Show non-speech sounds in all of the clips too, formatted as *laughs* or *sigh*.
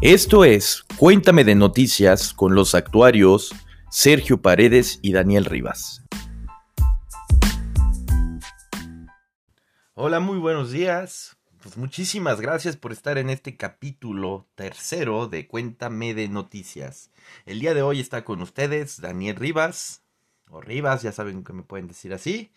Esto es Cuéntame de Noticias con los actuarios Sergio Paredes y Daniel Rivas. Hola, muy buenos días. Pues muchísimas gracias por estar en este capítulo tercero de Cuéntame de Noticias. El día de hoy está con ustedes Daniel Rivas, o Rivas, ya saben que me pueden decir así.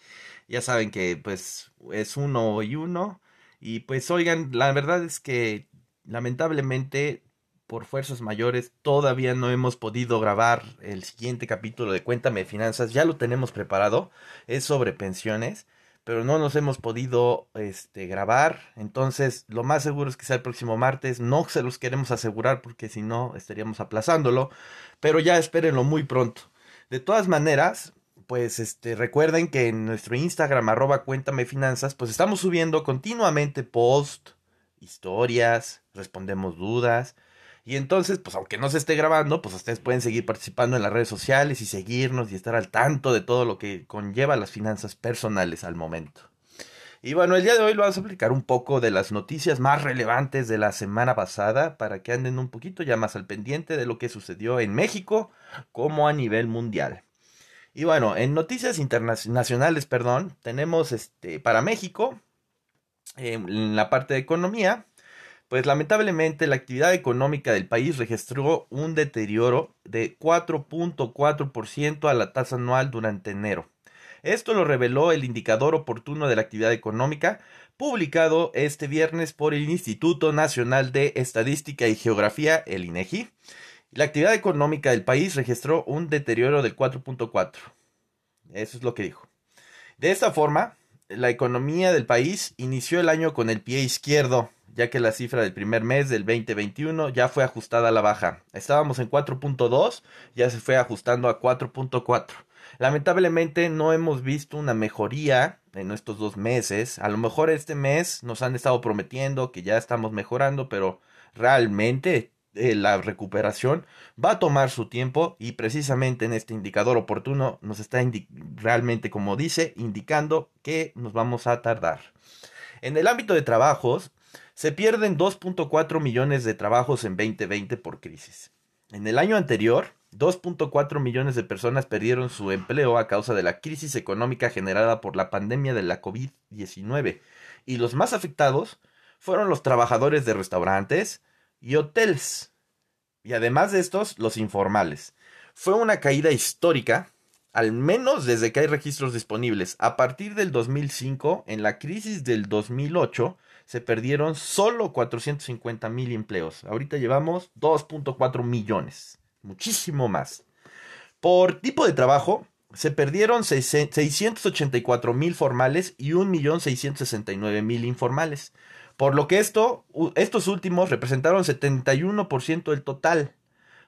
Ya saben que pues es uno y uno. Y pues oigan, la verdad es que lamentablemente por fuerzas mayores todavía no hemos podido grabar el siguiente capítulo de Cuéntame Finanzas. Ya lo tenemos preparado. Es sobre pensiones. Pero no nos hemos podido este, grabar. Entonces, lo más seguro es que sea el próximo martes. No se los queremos asegurar porque si no estaríamos aplazándolo. Pero ya espérenlo muy pronto. De todas maneras, pues este, recuerden que en nuestro Instagram, arroba cuéntame finanzas, pues estamos subiendo continuamente post, historias, respondemos dudas. Y entonces, pues aunque no se esté grabando, pues ustedes pueden seguir participando en las redes sociales y seguirnos y estar al tanto de todo lo que conlleva las finanzas personales al momento. Y bueno, el día de hoy vamos a explicar un poco de las noticias más relevantes de la semana pasada para que anden un poquito ya más al pendiente de lo que sucedió en México como a nivel mundial. Y bueno, en noticias internacionales, perdón, tenemos este para México en la parte de economía pues lamentablemente la actividad económica del país registró un deterioro de 4.4% a la tasa anual durante enero. Esto lo reveló el indicador oportuno de la actividad económica, publicado este viernes por el Instituto Nacional de Estadística y Geografía, el INEGI. La actividad económica del país registró un deterioro del 4.4. Eso es lo que dijo. De esta forma, la economía del país inició el año con el pie izquierdo, ya que la cifra del primer mes del 2021 ya fue ajustada a la baja. Estábamos en 4.2, ya se fue ajustando a 4.4. Lamentablemente no hemos visto una mejoría en estos dos meses. A lo mejor este mes nos han estado prometiendo que ya estamos mejorando, pero realmente eh, la recuperación va a tomar su tiempo y precisamente en este indicador oportuno nos está realmente, como dice, indicando que nos vamos a tardar. En el ámbito de trabajos, se pierden 2.4 millones de trabajos en 2020 por crisis. En el año anterior, 2.4 millones de personas perdieron su empleo a causa de la crisis económica generada por la pandemia de la COVID-19 y los más afectados fueron los trabajadores de restaurantes y hoteles y además de estos los informales. Fue una caída histórica, al menos desde que hay registros disponibles. A partir del 2005, en la crisis del 2008, se perdieron solo 450 mil empleos. Ahorita llevamos 2.4 millones, muchísimo más. Por tipo de trabajo, se perdieron 684 mil formales y 1.669.000 informales. Por lo que esto, estos últimos representaron 71% del total.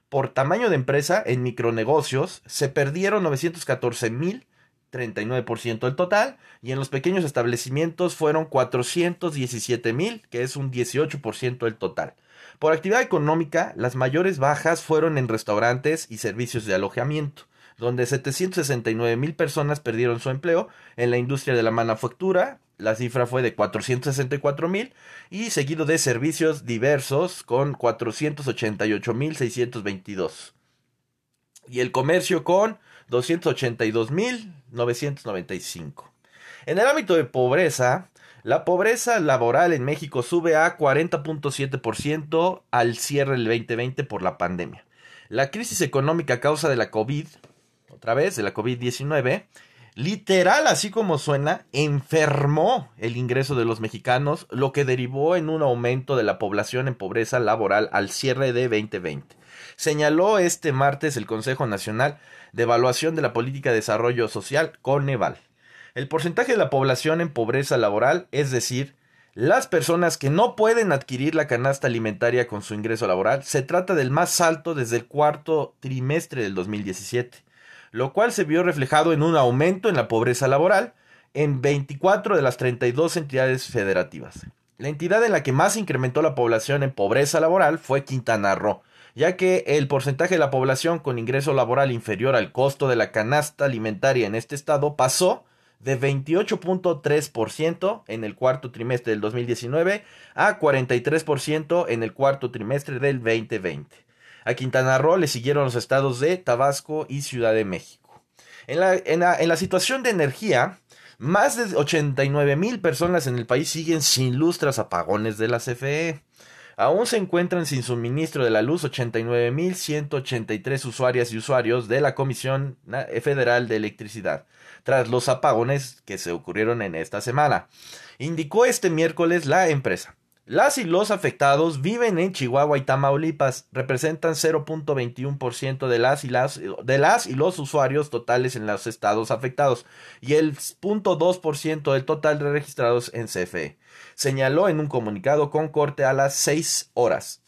Por tamaño de empresa, en micronegocios, se perdieron 914 mil 39% del total, y en los pequeños establecimientos fueron 417 mil, que es un 18% del total. Por actividad económica, las mayores bajas fueron en restaurantes y servicios de alojamiento, donde 769 mil personas perdieron su empleo, en la industria de la manufactura, la cifra fue de 464 mil, y seguido de servicios diversos con 488 mil 622. Y el comercio con 282.995. En el ámbito de pobreza, la pobreza laboral en México sube a 40.7% al cierre del 2020 por la pandemia. La crisis económica a causa de la COVID, otra vez, de la COVID-19, literal, así como suena, enfermó el ingreso de los mexicanos, lo que derivó en un aumento de la población en pobreza laboral al cierre de 2020. Señaló este martes el Consejo Nacional de Evaluación de la Política de Desarrollo Social, Coneval. El porcentaje de la población en pobreza laboral, es decir, las personas que no pueden adquirir la canasta alimentaria con su ingreso laboral, se trata del más alto desde el cuarto trimestre del 2017, lo cual se vio reflejado en un aumento en la pobreza laboral en 24 de las 32 entidades federativas. La entidad en la que más incrementó la población en pobreza laboral fue Quintana Roo, ya que el porcentaje de la población con ingreso laboral inferior al costo de la canasta alimentaria en este estado pasó de 28.3% en el cuarto trimestre del 2019 a 43% en el cuarto trimestre del 2020. A Quintana Roo le siguieron los estados de Tabasco y Ciudad de México. En la, en la situación de energía, más de 89 mil personas en el país siguen sin luz tras apagones de la CFE. Aún se encuentran sin suministro de la luz 89.183 usuarias y usuarios de la Comisión Federal de Electricidad, tras los apagones que se ocurrieron en esta semana. Indicó este miércoles la empresa. Las y los afectados viven en Chihuahua y Tamaulipas, representan 0.21% de las, y las, de las y los usuarios totales en los estados afectados y el 0.2% del total de registrados en CFE, señaló en un comunicado con corte a las 6 horas.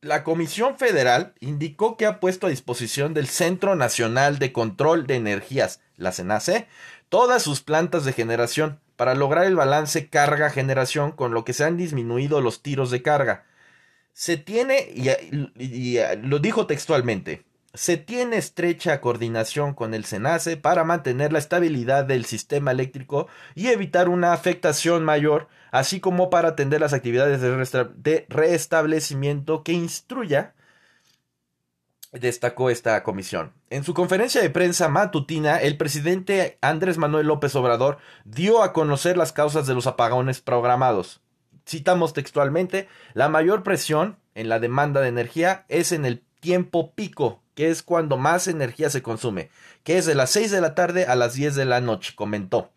La Comisión Federal indicó que ha puesto a disposición del Centro Nacional de Control de Energías, la CENACE, todas sus plantas de generación para lograr el balance carga-generación con lo que se han disminuido los tiros de carga. Se tiene, y, lo dijo textualmente, se tiene estrecha coordinación con el SENACE para mantener la estabilidad del sistema eléctrico y evitar una afectación mayor, así como para atender las actividades de restablecimiento que instruya destacó esta comisión. En su conferencia de prensa matutina, el presidente Andrés Manuel López Obrador dio a conocer las causas de los apagones programados. Citamos textualmente, la mayor presión en la demanda de energía es en el tiempo pico, que es cuando más energía se consume, que es de las 6 de la tarde a las 10 de la noche, comentó.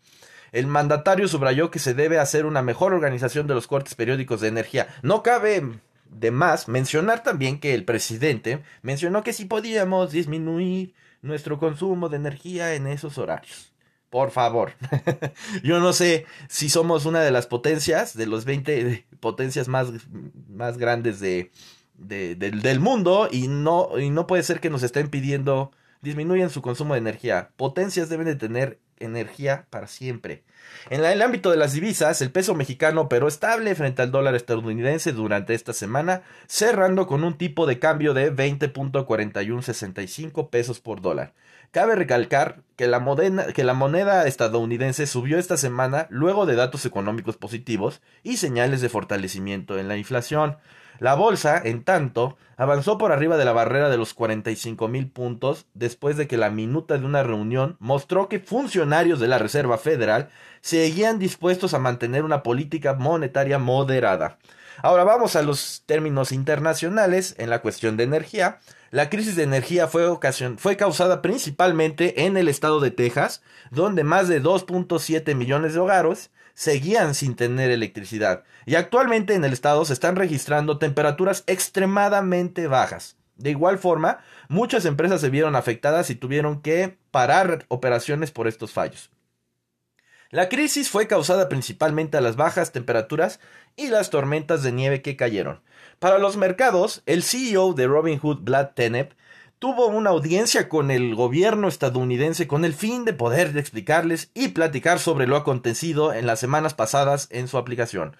El mandatario subrayó que se debe hacer una mejor organización de los cortes periódicos de energía. No cabe de más, mencionar también que el presidente mencionó que si podíamos disminuir nuestro consumo de energía en esos horarios. Por favor. *laughs* Yo no sé si somos una de las potencias, de los 20 *laughs* potencias más, más grandes de, del, mundo y no, y no puede ser que nos estén pidiendo disminuyan su consumo de energía. Potencias deben de tener energía para siempre. En el ámbito de las divisas, el peso mexicano operó estable frente al dólar estadounidense durante esta semana, cerrando con un tipo de cambio de 20.4165 pesos por dólar. Cabe recalcar que la, que la moneda estadounidense subió esta semana luego de datos económicos positivos y señales de fortalecimiento en la inflación. La bolsa, en tanto, avanzó por arriba de la barrera de los 45 mil puntos después de que la minuta de una reunión mostró que funcionarios de la Reserva Federal seguían dispuestos a mantener una política monetaria moderada. Ahora vamos a los términos internacionales en la cuestión de energía. La crisis de energía fue, fue causada principalmente en el estado de Texas, donde más de 2.7 millones de hogares seguían sin tener electricidad y actualmente en el estado se están registrando temperaturas extremadamente bajas. De igual forma, muchas empresas se vieron afectadas y tuvieron que parar operaciones por estos fallos. La crisis fue causada principalmente a las bajas temperaturas y las tormentas de nieve que cayeron. Para los mercados, el CEO de Robinhood, Vlad Tenep, tuvo una audiencia con el gobierno estadounidense con el fin de poder explicarles y platicar sobre lo acontecido en las semanas pasadas en su aplicación.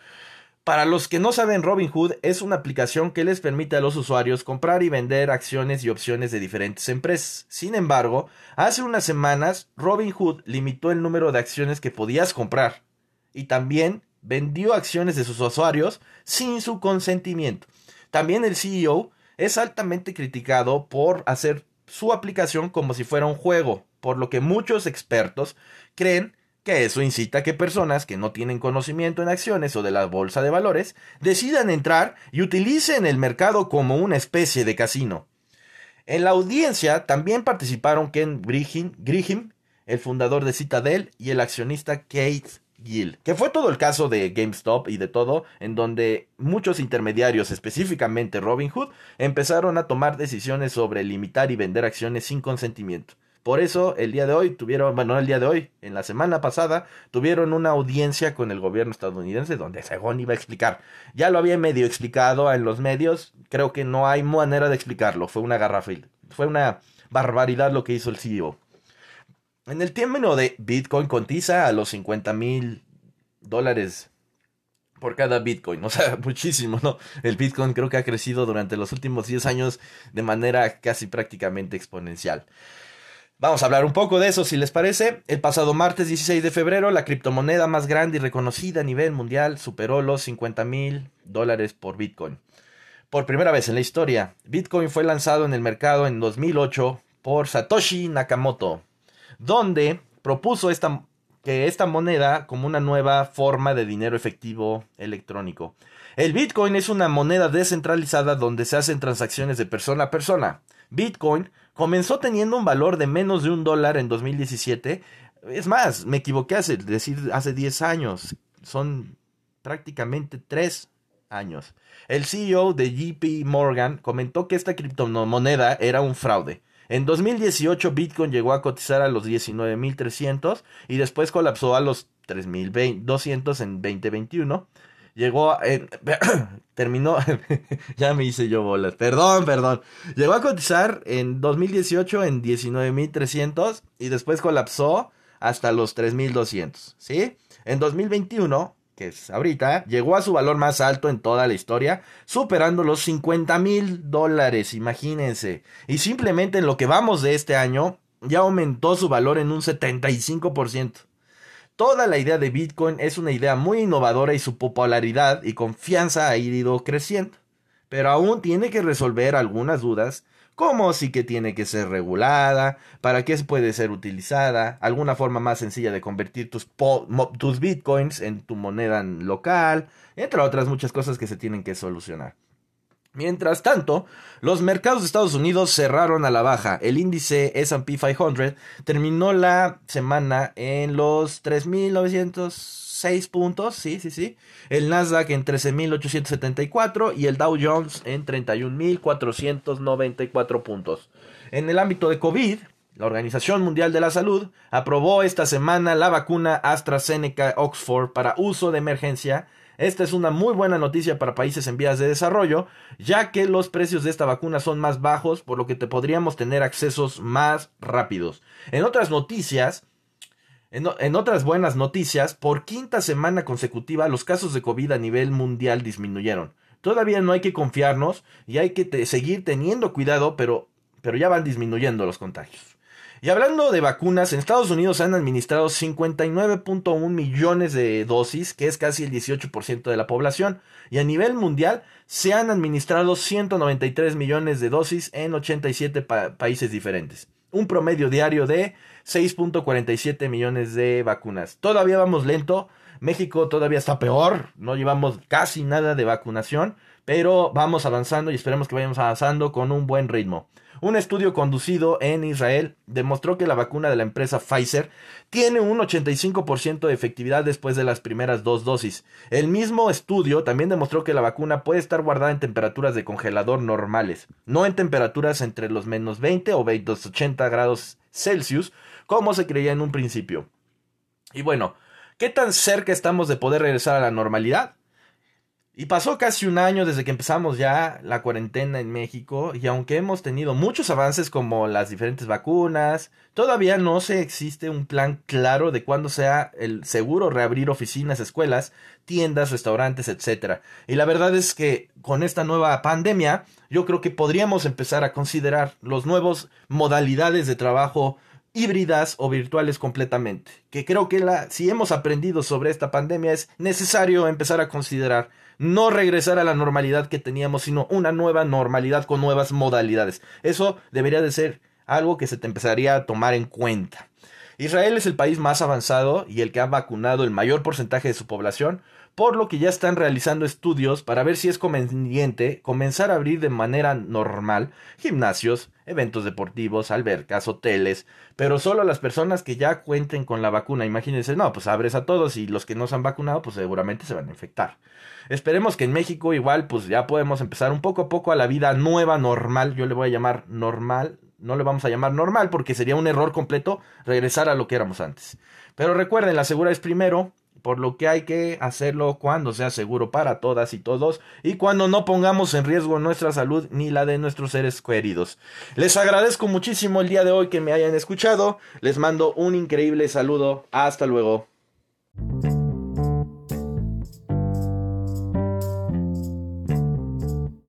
Para los que no saben, Robinhood es una aplicación que les permite a los usuarios comprar y vender acciones y opciones de diferentes empresas. Sin embargo, hace unas semanas Robinhood limitó el número de acciones que podías comprar y también vendió acciones de sus usuarios sin su consentimiento. También el CEO es altamente criticado por hacer su aplicación como si fuera un juego, por lo que muchos expertos creen que eso incita a que personas que no tienen conocimiento en acciones o de la bolsa de valores decidan entrar y utilicen el mercado como una especie de casino. En la audiencia también participaron Ken Griham, el fundador de Citadel, y el accionista Kate que fue todo el caso de GameStop y de todo, en donde muchos intermediarios, específicamente Robinhood, empezaron a tomar decisiones sobre limitar y vender acciones sin consentimiento. Por eso el día de hoy tuvieron, bueno, no el día de hoy, en la semana pasada tuvieron una audiencia con el gobierno estadounidense donde según iba a explicar. Ya lo había medio explicado en los medios, creo que no hay manera de explicarlo, fue una garrafil, fue una barbaridad lo que hizo el CEO. En el término de Bitcoin contiza a los 50 mil dólares por cada Bitcoin, *laughs* o sea, muchísimo, ¿no? El Bitcoin creo que ha crecido durante los últimos 10 años de manera casi prácticamente exponencial. Vamos a hablar un poco de eso, si les parece. El pasado martes 16 de febrero, la criptomoneda más grande y reconocida a nivel mundial superó los 50 mil dólares por Bitcoin. Por primera vez en la historia, Bitcoin fue lanzado en el mercado en 2008 por Satoshi Nakamoto, donde propuso esta, que esta moneda como una nueva forma de dinero efectivo electrónico. El Bitcoin es una moneda descentralizada donde se hacen transacciones de persona a persona. Bitcoin comenzó teniendo un valor de menos de un dólar en 2017. Es más, me equivoqué hace decir hace 10 años. Son prácticamente 3 años. El CEO de JP Morgan comentó que esta criptomoneda era un fraude. En 2018 Bitcoin llegó a cotizar a los 19.300 y después colapsó a los 3.200 en 2021 llegó, en, *clears throat* terminó, *laughs* ya me hice yo bolas, perdón, perdón, llegó a cotizar en 2018 en 19.300 y después colapsó hasta los 3.200, ¿sí? En 2021, que es ahorita, llegó a su valor más alto en toda la historia, superando los 50 mil dólares, imagínense. Y simplemente en lo que vamos de este año, ya aumentó su valor en un 75%. Toda la idea de Bitcoin es una idea muy innovadora y su popularidad y confianza ha ido creciendo. Pero aún tiene que resolver algunas dudas, como si que tiene que ser regulada, para qué puede ser utilizada, alguna forma más sencilla de convertir tus, tus bitcoins en tu moneda local, entre otras muchas cosas que se tienen que solucionar. Mientras tanto, los mercados de Estados Unidos cerraron a la baja. El índice SP 500 terminó la semana en los 3.906 puntos, sí, sí, sí. El Nasdaq en 13.874 y el Dow Jones en 31.494 puntos. En el ámbito de COVID, la Organización Mundial de la Salud aprobó esta semana la vacuna AstraZeneca Oxford para uso de emergencia esta es una muy buena noticia para países en vías de desarrollo, ya que los precios de esta vacuna son más bajos, por lo que te podríamos tener accesos más rápidos. En otras noticias, en, otras buenas noticias, por quinta semana consecutiva los casos de COVID a nivel mundial disminuyeron. Todavía no hay que confiarnos y hay que seguir teniendo cuidado, pero, pero ya van disminuyendo los contagios. Y hablando de vacunas, en Estados Unidos han administrado 59.1 millones de dosis, que es casi el 18% de la población, y a nivel mundial se han administrado 193 millones de dosis en 87 países diferentes. Un promedio diario de 6.47 millones de vacunas. Todavía vamos lento, México todavía está peor, no llevamos casi nada de vacunación, pero vamos avanzando y esperemos que vayamos avanzando con un buen ritmo. Un estudio conducido en Israel demostró que la vacuna de la empresa Pfizer tiene un 85% de efectividad después de las primeras dos dosis. El mismo estudio también demostró que la vacuna puede estar guardada en temperaturas de congelador normales, no en temperaturas entre los menos 20 o 80 grados Celsius, como se creía en un principio. Y bueno, ¿qué tan cerca estamos de poder regresar a la normalidad? Y pasó casi un año desde que empezamos ya la cuarentena en México y aunque hemos tenido muchos avances como las diferentes vacunas, todavía no se existe un plan claro de cuándo sea el seguro reabrir oficinas, escuelas, tiendas, restaurantes, etc. Y la verdad es que con esta nueva pandemia yo creo que podríamos empezar a considerar los nuevos modalidades de trabajo híbridas o virtuales completamente. Que creo que la, si hemos aprendido sobre esta pandemia es necesario empezar a considerar no regresar a la normalidad que teníamos, sino una nueva normalidad con nuevas modalidades. Eso debería de ser algo que se te empezaría a tomar en cuenta. Israel es el país más avanzado y el que ha vacunado el mayor porcentaje de su población, por lo que ya están realizando estudios para ver si es conveniente comenzar a abrir de manera normal gimnasios, eventos deportivos, albercas, hoteles, pero solo a las personas que ya cuenten con la vacuna. Imagínense, no, pues abres a todos y los que no se han vacunado, pues seguramente se van a infectar. Esperemos que en México igual, pues ya podemos empezar un poco a poco a la vida nueva, normal, yo le voy a llamar normal, no le vamos a llamar normal porque sería un error completo regresar a lo que éramos antes. Pero recuerden, la segura es primero, por lo que hay que hacerlo cuando sea seguro para todas y todos y cuando no pongamos en riesgo nuestra salud ni la de nuestros seres queridos. Les agradezco muchísimo el día de hoy que me hayan escuchado, les mando un increíble saludo, hasta luego.